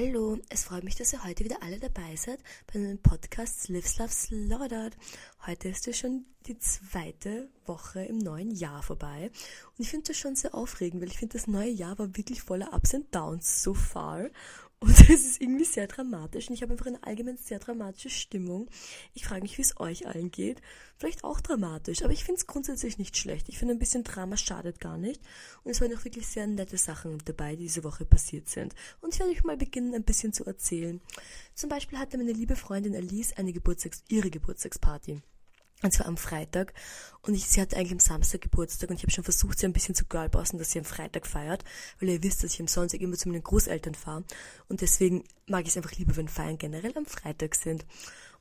Hallo, es freut mich, dass ihr heute wieder alle dabei seid bei einem Podcast Lives, Love, Slaughtered. Heute ist ja schon die zweite Woche im neuen Jahr vorbei und ich finde das schon sehr aufregend, weil ich finde, das neue Jahr war wirklich voller Ups and Downs so far und es ist irgendwie sehr dramatisch und ich habe einfach eine allgemein sehr dramatische Stimmung. Ich frage mich, wie es euch allen geht. Vielleicht auch dramatisch, aber ich finde es grundsätzlich nicht schlecht. Ich finde, ein bisschen Drama schadet gar nicht. Und es waren auch wirklich sehr nette Sachen dabei, die diese Woche passiert sind. Und ich werde euch mal beginnen, ein bisschen zu erzählen. Zum Beispiel hatte meine liebe Freundin Alice eine Geburtstags ihre Geburtstagsparty. Und zwar am Freitag. Und ich, sie hatte eigentlich am Samstag Geburtstag und ich habe schon versucht, sie ein bisschen zu girlbossen, dass sie am Freitag feiert, weil ihr wisst, dass ich am Sonntag immer zu meinen Großeltern fahre. Und deswegen mag ich es einfach lieber, wenn Feiern generell am Freitag sind.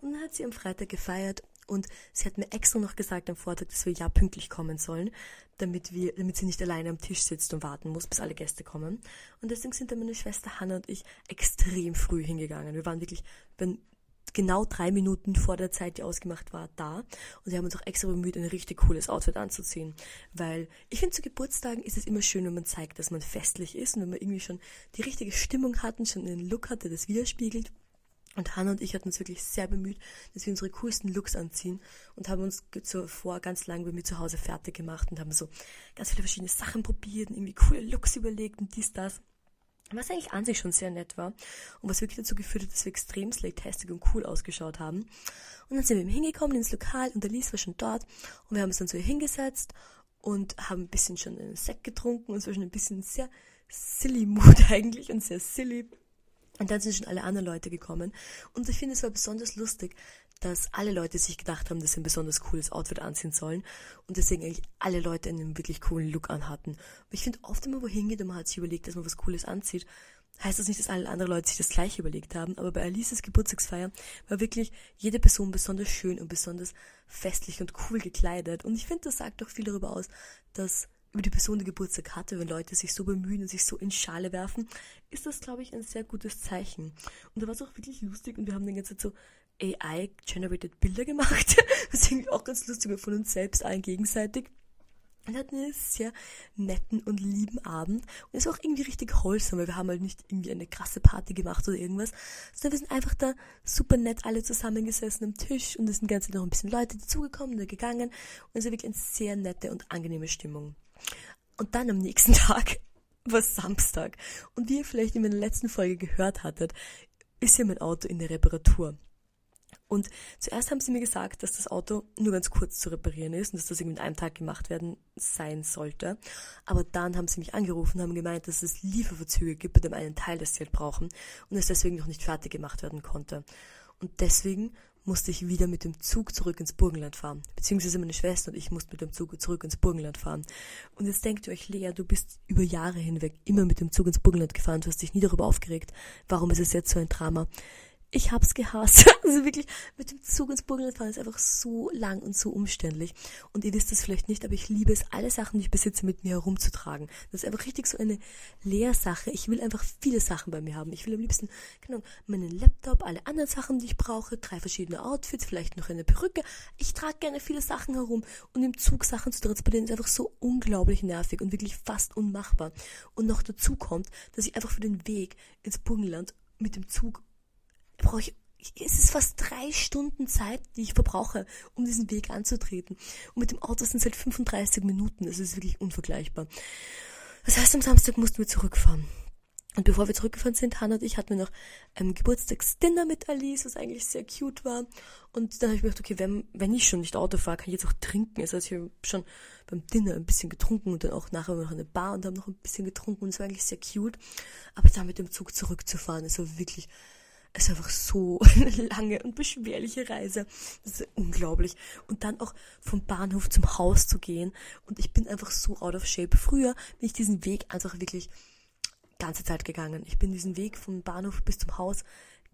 Und dann hat sie am Freitag gefeiert und sie hat mir extra noch gesagt am Vortag, dass wir ja pünktlich kommen sollen, damit wir, damit sie nicht alleine am Tisch sitzt und warten muss, bis alle Gäste kommen. Und deswegen sind dann meine Schwester Hannah und ich extrem früh hingegangen. Wir waren wirklich, wenn genau drei Minuten vor der Zeit, die ausgemacht war, da. Und sie haben uns auch extra bemüht, ein richtig cooles Outfit anzuziehen. Weil ich finde, zu Geburtstagen ist es immer schön, wenn man zeigt, dass man festlich ist und wenn man irgendwie schon die richtige Stimmung hat und schon einen Look hat, der das widerspiegelt. Und Hannah und ich hatten uns wirklich sehr bemüht, dass wir unsere coolsten Looks anziehen und haben uns zuvor ganz lang bei mir zu Hause fertig gemacht und haben so ganz viele verschiedene Sachen probiert und irgendwie coole Looks überlegt und dies, das. Was eigentlich an sich schon sehr nett war und was wirklich dazu geführt hat, dass wir extrem slaytastic und cool ausgeschaut haben. Und dann sind wir eben hingekommen ins Lokal und der Lies war schon dort und wir haben uns dann ihr hingesetzt und haben ein bisschen schon einen Sekt getrunken und es war schon ein bisschen sehr silly Mood eigentlich und sehr silly. Und dann sind schon alle anderen Leute gekommen. Und ich finde, es war besonders lustig, dass alle Leute sich gedacht haben, dass sie ein besonders cooles Outfit anziehen sollen und deswegen eigentlich alle Leute einen wirklich coolen Look anhatten. Aber ich finde, oft, wenn man wohin geht und man hat sich überlegt, dass man was Cooles anzieht, heißt das nicht, dass alle anderen Leute sich das gleiche überlegt haben, aber bei Alices Geburtstagsfeier war wirklich jede Person besonders schön und besonders festlich und cool gekleidet und ich finde, das sagt doch viel darüber aus, dass über die Person, die Geburtstag hatte, wenn Leute sich so bemühen und sich so in Schale werfen, ist das, glaube ich, ein sehr gutes Zeichen. Und da war es auch wirklich lustig und wir haben die ganze Zeit so AI-generated Bilder gemacht, was irgendwie auch ganz lustig war von uns selbst allen gegenseitig. Und hatten einen sehr netten und lieben Abend. Und ist auch irgendwie richtig wholesome, weil wir haben halt nicht irgendwie eine krasse Party gemacht oder irgendwas, sondern wir sind einfach da super nett alle zusammengesessen am Tisch und es sind ganz noch ein bisschen Leute dazugekommen oder gegangen. Und es war wirklich eine sehr nette und angenehme Stimmung. Und dann am nächsten Tag war Samstag. Und wie ihr vielleicht in meiner letzten Folge gehört hattet, ist ja mein Auto in der Reparatur. Und zuerst haben sie mir gesagt, dass das Auto nur ganz kurz zu reparieren ist und dass das irgendwie in einem Tag gemacht werden sein sollte. Aber dann haben sie mich angerufen und haben gemeint, dass es Lieferverzüge gibt bei dem einen Teil, das sie halt brauchen und es deswegen noch nicht fertig gemacht werden konnte. Und deswegen musste ich wieder mit dem Zug zurück ins Burgenland fahren. Beziehungsweise meine Schwester und ich mussten mit dem Zug zurück ins Burgenland fahren. Und jetzt denkt ihr euch, Lea, du bist über Jahre hinweg immer mit dem Zug ins Burgenland gefahren, du hast dich nie darüber aufgeregt. Warum ist es jetzt so ein Drama? Ich hab's gehasst. Also wirklich, mit dem Zug ins Burgenland fahren ist einfach so lang und so umständlich. Und ihr wisst es vielleicht nicht, aber ich liebe es, alle Sachen, die ich besitze, mit mir herumzutragen. Das ist einfach richtig so eine Lehrsache. Ich will einfach viele Sachen bei mir haben. Ich will am liebsten, genau, meinen Laptop, alle anderen Sachen, die ich brauche, drei verschiedene Outfits, vielleicht noch eine Perücke. Ich trage gerne viele Sachen herum. Und im Zug Sachen zu transportieren ist einfach so unglaublich nervig und wirklich fast unmachbar. Und noch dazu kommt, dass ich einfach für den Weg ins Burgenland mit dem Zug brauche ich es ist fast drei Stunden Zeit, die ich verbrauche, um diesen Weg anzutreten. Und mit dem Auto sind es halt 35 Minuten. Das ist wirklich unvergleichbar. Das heißt, am Samstag mussten wir zurückfahren. Und bevor wir zurückgefahren sind, Hannah und ich hatten wir noch ein Geburtstagsdinner mit Alice, was eigentlich sehr cute war. Und dann habe ich mir gedacht, okay, wenn, wenn ich schon nicht Auto fahre, kann ich jetzt auch trinken. Also ich habe schon beim Dinner ein bisschen getrunken und dann auch nachher noch eine Bar und haben noch ein bisschen getrunken und es war eigentlich sehr cute. Aber dann mit dem Zug zurückzufahren, ist so wirklich ist einfach so eine lange und beschwerliche Reise. Das ist unglaublich. Und dann auch vom Bahnhof zum Haus zu gehen. Und ich bin einfach so out of shape. Früher bin ich diesen Weg einfach wirklich ganze Zeit gegangen. Ich bin diesen Weg vom Bahnhof bis zum Haus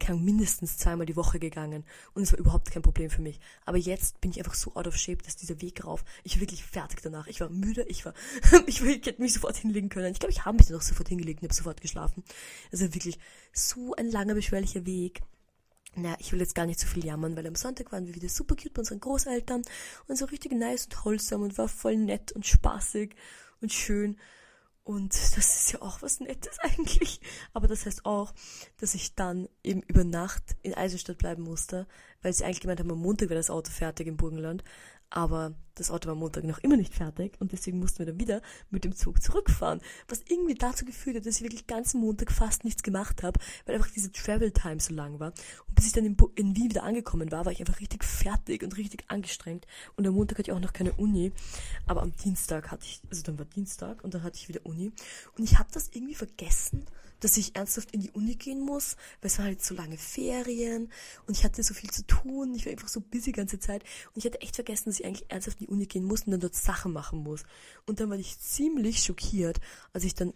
mindestens zweimal die Woche gegangen und es war überhaupt kein Problem für mich. Aber jetzt bin ich einfach so out of shape, dass dieser Weg rauf, ich war wirklich fertig danach. Ich war müde, ich war, ich, war, ich hätte mich sofort hinlegen können. Ich glaube, ich habe mich dann auch sofort hingelegt und habe sofort geschlafen. Also wirklich so ein langer, beschwerlicher Weg. Naja, ich will jetzt gar nicht so viel jammern, weil am Sonntag waren wir wieder super cute bei unseren Großeltern und so richtig nice und wholesome und war voll nett und spaßig und schön. Und das ist ja auch was Nettes eigentlich. Aber das heißt auch, dass ich dann eben über Nacht in Eisenstadt bleiben musste, weil sie eigentlich gemeint haben, am Montag wäre das Auto fertig im Burgenland. Aber das Auto war am Montag noch immer nicht fertig und deswegen mussten wir dann wieder mit dem Zug zurückfahren. Was irgendwie dazu geführt hat, dass ich wirklich ganzen Montag fast nichts gemacht habe, weil einfach diese Travel Time so lang war. Und bis ich dann in, in Wien wieder angekommen war, war ich einfach richtig fertig und richtig angestrengt. Und am Montag hatte ich auch noch keine Uni. Aber am Dienstag hatte ich, also dann war Dienstag und dann hatte ich wieder Uni. Und ich habe das irgendwie vergessen dass ich ernsthaft in die Uni gehen muss, weil es waren halt so lange Ferien und ich hatte so viel zu tun. Ich war einfach so busy die ganze Zeit und ich hatte echt vergessen, dass ich eigentlich ernsthaft in die Uni gehen muss und dann dort Sachen machen muss. Und dann war ich ziemlich schockiert, als ich dann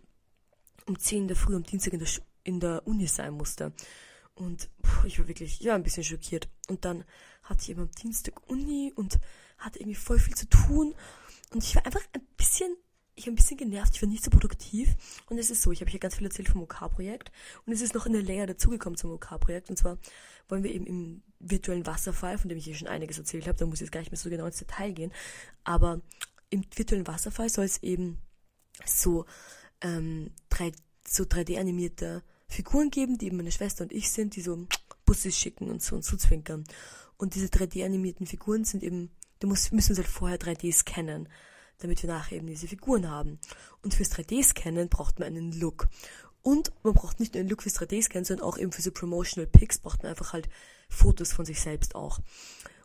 um 10 in der Früh am Dienstag in der, in der Uni sein musste. Und puh, ich war wirklich, ja, ein bisschen schockiert. Und dann hatte ich eben am Dienstag Uni und hatte irgendwie voll viel zu tun. Und ich war einfach ein bisschen ich bin ein bisschen genervt, ich war nicht so produktiv. Und es ist so, ich habe hier ganz viel erzählt vom OK-Projekt. OK und es ist noch eine Layer dazugekommen zum OK-Projekt. OK und zwar wollen wir eben im virtuellen Wasserfall, von dem ich hier schon einiges erzählt habe, da muss ich jetzt gar nicht mehr so genau ins Detail gehen. Aber im virtuellen Wasserfall soll es eben so, ähm, 3, so 3D-animierte Figuren geben, die eben meine Schwester und ich sind, die so Busse schicken und so und zuzwinkern. Und diese 3D-animierten Figuren sind eben, da muss, müssen sie halt vorher 3D scannen damit wir nachher eben diese Figuren haben. Und fürs 3D-Scannen braucht man einen Look. Und man braucht nicht nur einen Look fürs 3D-Scannen, sondern auch eben für so Promotional Pics braucht man einfach halt Fotos von sich selbst auch.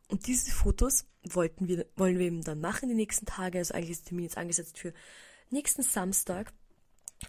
Und diese Fotos wollten wir, wollen wir eben dann machen die nächsten Tage. Also eigentlich ist der Termin jetzt angesetzt für nächsten Samstag.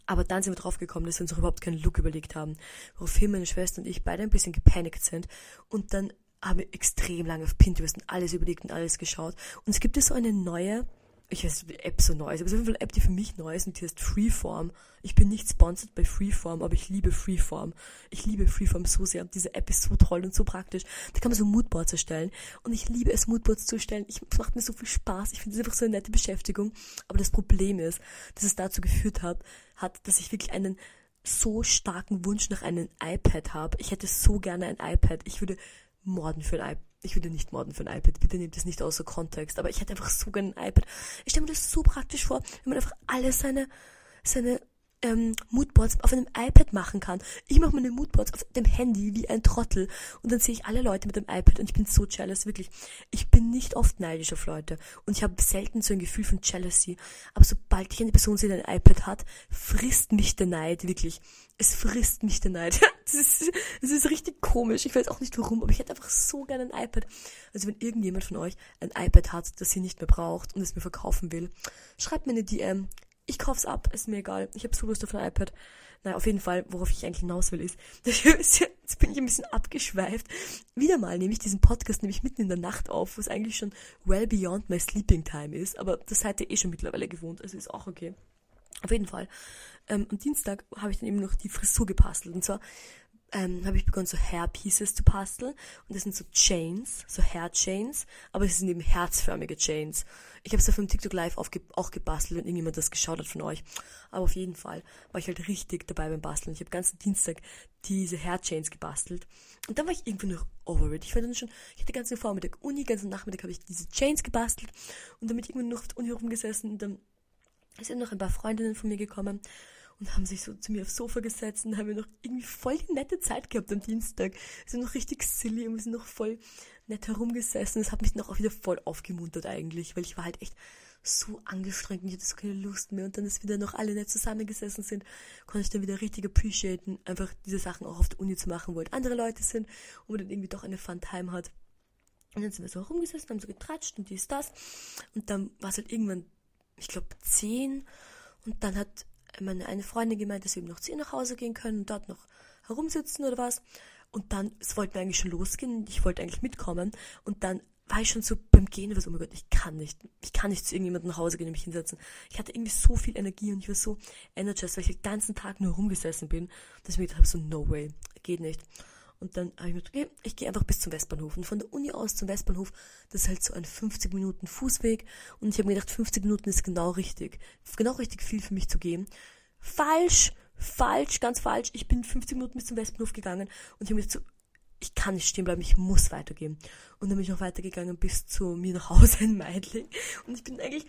Aber dann sind wir drauf gekommen, dass wir uns überhaupt keinen Look überlegt haben. Woraufhin meine Schwester und ich beide ein bisschen gepanikt sind. Und dann haben wir extrem lange auf Pinterest und alles überlegt und alles geschaut. Und es gibt ja so eine neue ich weiß, die App so neu ist, aber es ist auf jeden Fall eine App, die für mich neu ist und die heißt Freeform. Ich bin nicht sponsored bei Freeform, aber ich liebe Freeform. Ich liebe Freeform so sehr. Diese App ist so toll und so praktisch. Da kann man so Moodboards erstellen und ich liebe es, Moodboards zu erstellen. Ich, es macht mir so viel Spaß. Ich finde es einfach so eine nette Beschäftigung. Aber das Problem ist, dass es dazu geführt hat, hat, dass ich wirklich einen so starken Wunsch nach einem iPad habe. Ich hätte so gerne ein iPad. Ich würde morden für ein iPad ich würde nicht morden für ein iPad, bitte nehmt das nicht außer Kontext, aber ich hätte einfach so gerne ein iPad. Ich stelle mir das so praktisch vor, wenn man einfach alle seine, seine ähm, Moodboards auf einem iPad machen kann. Ich mache meine Moodboards auf dem Handy wie ein Trottel und dann sehe ich alle Leute mit dem iPad und ich bin so jealous, wirklich. Ich bin nicht oft neidisch auf Leute und ich habe selten so ein Gefühl von Jealousy, aber sobald ich eine Person sehe, die ein iPad hat, frisst mich der Neid, wirklich. Es frisst mich der Neid. das, ist, das ist richtig komisch. Ich weiß auch nicht warum, aber ich hätte einfach so gerne ein iPad. Also wenn irgendjemand von euch ein iPad hat, das ihr nicht mehr braucht und es mir verkaufen will, schreibt mir eine DM ich kauf's ab, ist mir egal. Ich habe so Lust auf ein iPad. Naja, auf jeden Fall, worauf ich eigentlich hinaus will, ist, jetzt bin ich ein bisschen abgeschweift. Wieder mal nehme ich diesen Podcast nämlich mitten in der Nacht auf, was eigentlich schon well beyond my sleeping time ist, aber das seid ihr eh schon mittlerweile gewohnt, also ist auch okay. Auf jeden Fall. Ähm, am Dienstag habe ich dann eben noch die Frisur gepastelt. Und zwar ähm, habe ich begonnen, so Hair Pieces zu basteln. Und das sind so Chains, so Hair Chains, aber es sind eben herzförmige Chains. Ich habe es auf dem TikTok Live auch gebastelt, wenn irgendjemand das geschaut hat von euch. Aber auf jeden Fall war ich halt richtig dabei beim Basteln. Ich habe ganzen Dienstag diese Hair Chains gebastelt. Und dann war ich irgendwie noch over it. Ich war dann schon, ich hatte den ganzen Vormittag Uni, ganzen Nachmittag habe ich diese Chains gebastelt und dann bin ich irgendwann noch auf der Uni rumgesessen und dann sind noch ein paar Freundinnen von mir gekommen und haben sich so zu mir aufs Sofa gesetzt und haben wir noch irgendwie voll die nette Zeit gehabt am Dienstag. Wir sind noch richtig silly und wir sind noch voll nett herumgesessen. Das hat mich noch auch wieder voll aufgemuntert eigentlich, weil ich war halt echt so angestrengt und ich hatte so keine Lust mehr. Und dann, dass wir dann noch alle nett zusammengesessen sind, konnte ich dann wieder richtig appreciaten, einfach diese Sachen auch auf der Uni zu machen, wo halt andere Leute sind und man dann irgendwie doch eine Fun-Time hat. Und dann sind wir so herumgesessen, haben so getratscht und dies, das. Und dann war es halt irgendwann, ich glaube, zehn. Und dann hat meine eine Freundin gemeint, dass wir eben noch zu ihr nach Hause gehen können und dort noch herumsitzen oder was. Und dann, es wollte mir eigentlich schon losgehen, ich wollte eigentlich mitkommen. Und dann war ich schon so beim Gehen, was, oh mein Gott, ich kann nicht, ich kann nicht zu irgendjemandem nach Hause gehen und mich hinsetzen. Ich hatte irgendwie so viel Energie und ich war so energized, weil ich den ganzen Tag nur rumgesessen bin, dass ich mir gedacht habe, so, no way, geht nicht. Und dann habe ich mir gedacht, okay, ich gehe einfach bis zum Westbahnhof. Und von der Uni aus zum Westbahnhof, das ist halt so ein 50 Minuten Fußweg. Und ich habe mir gedacht, 50 Minuten ist genau richtig. Genau richtig viel für mich zu gehen. Falsch, falsch, ganz falsch. Ich bin 50 Minuten bis zum Westbahnhof gegangen und ich habe mir gedacht, ich kann nicht stehen bleiben, ich muss weitergehen. Und dann bin ich noch weitergegangen bis zu mir nach Hause in Meidling. Und ich bin eigentlich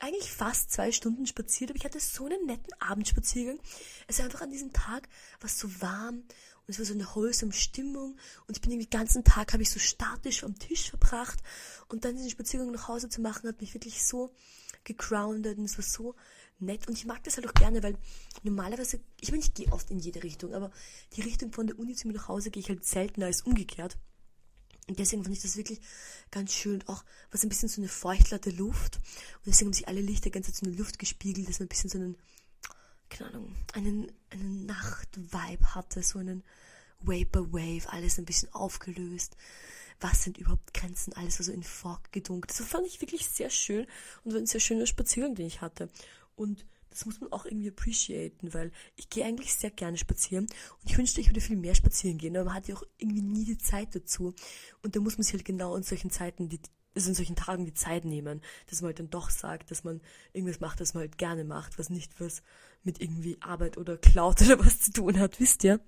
eigentlich fast zwei Stunden spaziert, aber ich hatte so einen netten Abendspaziergang. Es war einfach an diesem Tag, was so warm und es war so eine wholesome Stimmung und ich bin den ganzen Tag, habe ich so statisch am Tisch verbracht und dann diesen Spaziergang nach Hause zu machen, hat mich wirklich so gegroundet und es war so nett und ich mag das halt auch gerne, weil normalerweise, ich meine, ich gehe oft in jede Richtung, aber die Richtung von der Uni zu mir nach Hause gehe ich halt seltener als umgekehrt. Und deswegen fand ich das wirklich ganz schön. Und auch was ein bisschen so eine feuchtlerte Luft. Und deswegen haben sich alle Lichter ganz so in die Luft gespiegelt, dass man ein bisschen so einen, keine Ahnung, einen, einen Nachtvibe hatte, so einen Vaporwave, alles ein bisschen aufgelöst. Was sind überhaupt Grenzen? Alles war so in Fog gedunkelt. Das fand ich wirklich sehr schön und war ein sehr schöner Spaziergang, den ich hatte. Und das muss man auch irgendwie appreciaten, weil ich gehe eigentlich sehr gerne spazieren und ich wünschte, ich würde viel mehr spazieren gehen, aber man hat ja auch irgendwie nie die Zeit dazu. Und da muss man sich halt genau in solchen Zeiten, die, also in solchen Tagen die Zeit nehmen, dass man halt dann doch sagt, dass man irgendwas macht, das man halt gerne macht, was nicht was mit irgendwie Arbeit oder Cloud oder was zu tun hat, wisst ihr?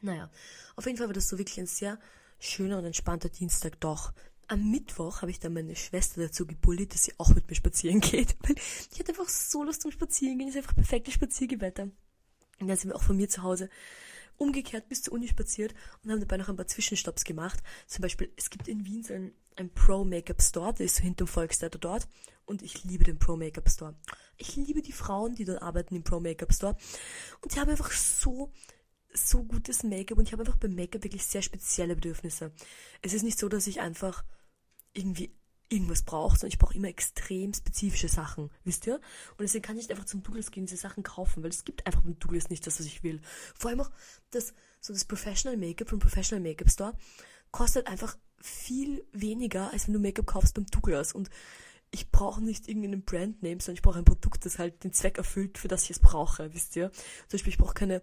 Naja, auf jeden Fall war das so wirklich ein sehr schöner und entspannter Dienstag doch am Mittwoch habe ich dann meine Schwester dazu gebullied, dass sie auch mit mir spazieren geht. Weil ich hatte einfach so Lust zum Spazierengehen. Es ist einfach perfektes Spaziergewetter. Und dann sind wir auch von mir zu Hause umgekehrt bis zur Uni spaziert und haben dabei noch ein paar Zwischenstopps gemacht. Zum Beispiel, es gibt in Wien so einen, einen Pro-Make-up-Store, der ist so hinterm Volkstheater dort. Und ich liebe den Pro-Make-up-Store. Ich liebe die Frauen, die dort arbeiten im Pro-Make-up-Store. Und die haben einfach so so gutes Make-up und ich habe einfach beim Make-up wirklich sehr spezielle Bedürfnisse. Es ist nicht so, dass ich einfach irgendwie irgendwas braucht, sondern ich brauche immer extrem spezifische Sachen, wisst ihr? Und deswegen kann ich nicht einfach zum Douglas gehen, diese Sachen kaufen, weil es gibt einfach beim Douglas nicht das, was ich will. Vor allem auch das, so das Professional Make-up vom Professional Make-up Store kostet einfach viel weniger, als wenn du Make-up kaufst beim Douglas. Und ich brauche nicht irgendeinen Brandname, sondern ich brauche ein Produkt, das halt den Zweck erfüllt, für das ich es brauche, wisst ihr? Zum Beispiel, ich brauche keine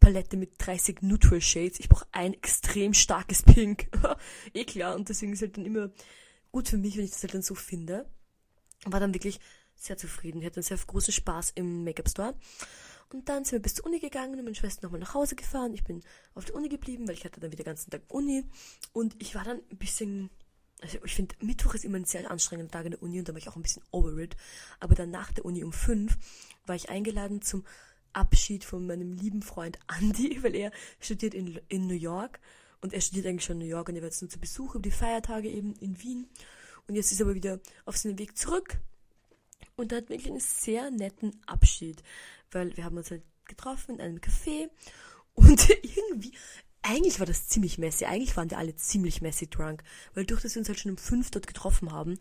Palette mit 30 Neutral Shades. Ich brauche ein extrem starkes Pink. eh klar. Und deswegen ist halt dann immer gut für mich, wenn ich das halt dann so finde. War dann wirklich sehr zufrieden. Ich hatte einen sehr großen Spaß im Make-up Store. Und dann sind wir bis zur Uni gegangen und meine Schwester nochmal nach Hause gefahren. Ich bin auf der Uni geblieben, weil ich hatte dann wieder den ganzen Tag Uni. Und ich war dann ein bisschen, also ich finde, Mittwoch ist immer ein sehr anstrengender Tag in der Uni und da war ich auch ein bisschen over it. Aber dann nach der Uni um fünf war ich eingeladen zum Abschied von meinem lieben Freund Andy, weil er studiert in, in New York und er studiert eigentlich schon in New York und er war jetzt nur zu Besuch über die Feiertage eben in Wien. Und jetzt ist er aber wieder auf seinem Weg zurück. Und da hatten wir wirklich einen sehr netten Abschied, weil wir haben uns halt getroffen in einem Café und irgendwie, eigentlich war das ziemlich messy. Eigentlich waren wir alle ziemlich messy drunk, weil durch dass wir uns halt schon um fünf dort getroffen haben,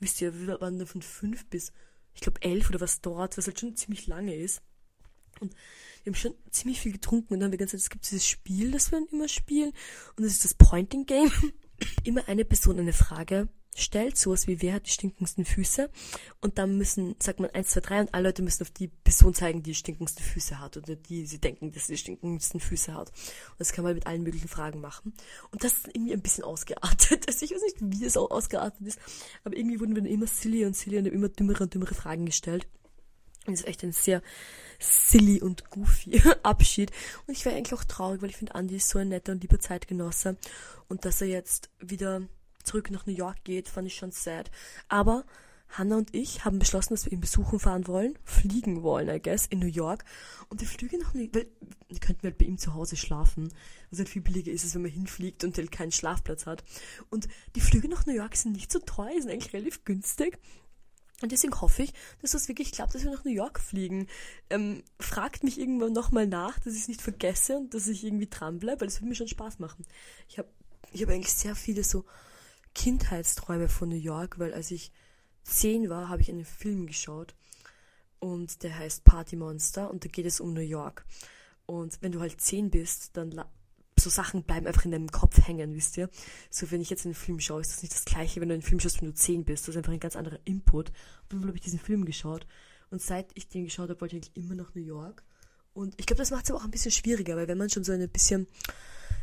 wisst ihr, wir waren nur von fünf bis, ich glaube, elf oder was dort, was halt schon ziemlich lange ist. Und wir haben schon ziemlich viel getrunken und dann haben wir gesagt, es gibt dieses Spiel, das wir dann immer spielen. Und das ist das Pointing Game. immer eine Person eine Frage stellt, sowas wie wer hat die stinkendsten Füße und dann müssen, sagt man 1, 2, 3 und alle Leute müssen auf die Person zeigen, die die stinkendsten Füße hat oder die sie denken, dass sie die stinkendsten Füße hat. Und das kann man mit allen möglichen Fragen machen. Und das ist irgendwie ein bisschen ausgeartet. Also ich weiß nicht, wie es auch ausgeartet ist, aber irgendwie wurden wir dann immer silly und silly und immer dümmere und dümmere Fragen gestellt. Das ist echt ein sehr silly und goofy Abschied. Und ich war eigentlich auch traurig, weil ich finde, Andy ist so ein netter und lieber Zeitgenosse. Und dass er jetzt wieder zurück nach New York geht, fand ich schon sad. Aber Hannah und ich haben beschlossen, dass wir ihn besuchen fahren wollen, fliegen wollen, I guess, in New York. Und die Flüge noch nicht, weil wir könnten halt bei ihm zu Hause schlafen. Was halt viel billiger ist, als wenn man hinfliegt und halt keinen Schlafplatz hat. Und die Flüge nach New York sind nicht so teuer, sind eigentlich relativ günstig. Und deswegen hoffe ich, dass das wirklich klappt, dass wir nach New York fliegen. Ähm, fragt mich irgendwann nochmal nach, dass ich es nicht vergesse und dass ich irgendwie dranbleibe, weil es würde mir schon Spaß machen. Ich habe ich hab eigentlich sehr viele so Kindheitsträume von New York, weil als ich zehn war, habe ich einen Film geschaut und der heißt Party Monster und da geht es um New York. Und wenn du halt zehn bist, dann so Sachen bleiben einfach in deinem Kopf hängen, wisst ihr? So, wenn ich jetzt einen Film schaue, ist das nicht das gleiche, wenn du einen Film schaust, wenn du zehn bist. Das ist einfach ein ganz anderer Input. Jeden Fall habe ich diesen Film geschaut. Und seit ich den geschaut habe, wollte ich eigentlich immer nach New York. Und ich glaube, das macht es aber auch ein bisschen schwieriger, weil wenn man schon so ein bisschen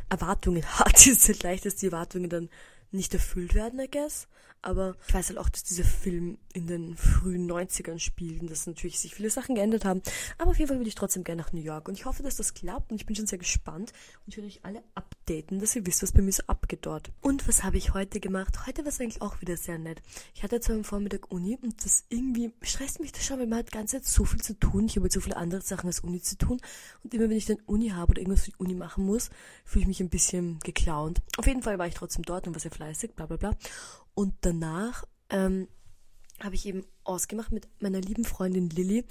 Erwartungen hat, ist es halt leicht, dass die Erwartungen dann nicht erfüllt werden, I guess. Aber ich weiß halt auch, dass dieser Film in den frühen 90ern spielt und dass natürlich sich viele Sachen geändert haben. Aber auf jeden Fall würde ich trotzdem gerne nach New York. Und ich hoffe, dass das klappt und ich bin schon sehr gespannt. Und ich werde euch alle updaten, dass ihr wisst, was bei mir so abgeht dort. Und was habe ich heute gemacht? Heute war es eigentlich auch wieder sehr nett. Ich hatte zwar am Vormittag Uni und das irgendwie stresst mich das schon, weil man hat die ganze Zeit so viel zu tun. Ich habe jetzt so viele andere Sachen als Uni zu tun. Und immer wenn ich dann Uni habe oder irgendwas für die Uni machen muss, fühle ich mich ein bisschen geklaunt. Auf jeden Fall war ich trotzdem dort und was ihr vielleicht 35, bla bla bla. Und danach ähm, habe ich eben ausgemacht mit meiner lieben Freundin Lilly,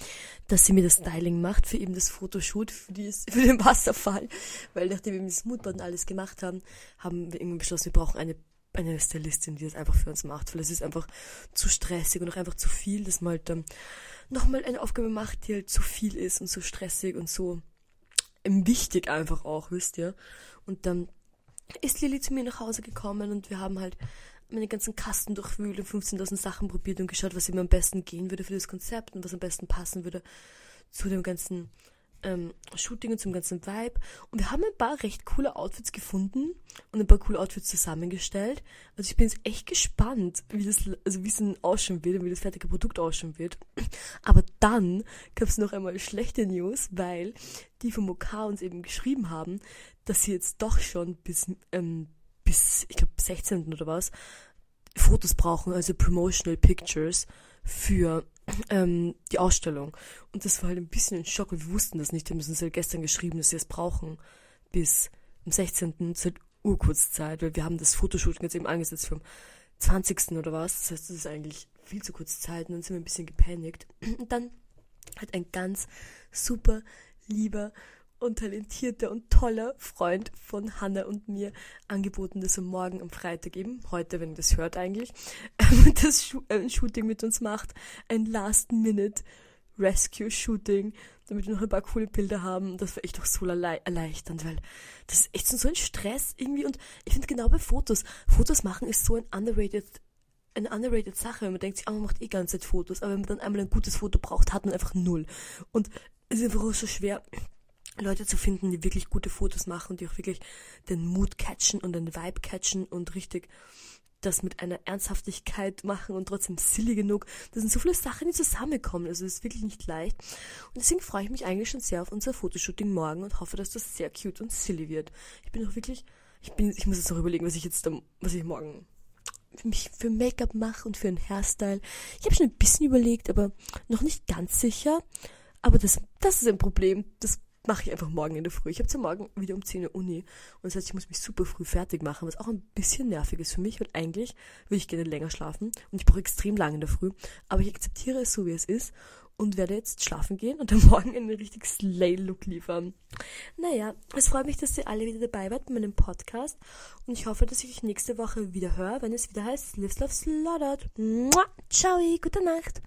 dass sie mir das Styling macht für eben das Fotoshoot für, dieses, für den Wasserfall. Weil nachdem wir das Moodboard und alles gemacht haben, haben wir irgendwie beschlossen, wir brauchen eine, eine Stylistin, die das einfach für uns macht. Weil es ist einfach zu stressig und auch einfach zu viel, dass man halt ähm, dann nochmal eine Aufgabe macht, die halt zu viel ist und so stressig und so wichtig einfach auch, wisst ihr. Und dann ist Lilly zu mir nach Hause gekommen und wir haben halt meine ganzen Kasten durchwühlt und 15.000 Sachen probiert und geschaut, was ihm am besten gehen würde für das Konzept und was am besten passen würde zu dem ganzen ähm, Shooting und zum ganzen Vibe. Und wir haben ein paar recht coole Outfits gefunden und ein paar coole Outfits zusammengestellt. Also ich bin jetzt echt gespannt, wie das, also wie es dann ausschauen wird und wie das fertige Produkt ausschauen wird. Aber dann gab es noch einmal schlechte News, weil die vom OK uns eben geschrieben haben, dass sie jetzt doch schon bis, ähm, bis, ich glaube, 16. oder was, Fotos brauchen, also Promotional Pictures für ähm, die Ausstellung. Und das war halt ein bisschen ein Schock, wir wussten das nicht. Wir haben uns halt gestern geschrieben, dass sie es brauchen bis am 16. zur Urkurzzeit, weil wir haben das Fotoshooting jetzt eben angesetzt vom 20. oder was. Das heißt, das ist eigentlich viel zu kurz Zeit und dann sind wir ein bisschen gepanikt. Und dann hat ein ganz super lieber und talentierter und toller Freund von Hannah und mir angeboten, dass er morgen am Freitag eben, heute, wenn ihr das hört eigentlich, das äh, Shooting mit uns macht. Ein Last-Minute-Rescue-Shooting, damit wir noch ein paar coole Bilder haben. Das war echt auch so erleichternd, weil das ist echt so ein Stress irgendwie und ich finde genau bei Fotos, Fotos machen ist so ein underrated eine underrated Sache, man denkt sich, oh, man macht eh ganze Zeit Fotos, aber wenn man dann einmal ein gutes Foto braucht, hat man einfach null. Und es ist einfach auch so schwer, Leute zu finden, die wirklich gute Fotos machen, die auch wirklich den Mood catchen und den Vibe catchen und richtig das mit einer Ernsthaftigkeit machen und trotzdem silly genug. Das sind so viele Sachen, die zusammenkommen. Also es ist wirklich nicht leicht. Und deswegen freue ich mich eigentlich schon sehr auf unser Fotoshooting morgen und hoffe, dass das sehr cute und silly wird. Ich bin auch wirklich, ich bin, ich muss jetzt noch überlegen, was ich jetzt, was ich morgen für mich für Make-up mache und für einen Hairstyle. Ich habe schon ein bisschen überlegt, aber noch nicht ganz sicher. Aber das, das ist ein Problem. Das mache ich einfach morgen in der Früh. Ich habe zum Morgen wieder um 10 Uhr Uni und das heißt, ich muss mich super früh fertig machen, was auch ein bisschen nervig ist für mich, weil eigentlich will ich gerne länger schlafen und ich brauche extrem lange in der Früh, aber ich akzeptiere es so, wie es ist und werde jetzt schlafen gehen und am Morgen einen richtig Slay-Look liefern. Naja, es freut mich, dass ihr alle wieder dabei wart bei meinem Podcast und ich hoffe, dass ich euch nächste Woche wieder höre, wenn es wieder heißt Live Love Slaughtered. Ciao, gute Nacht.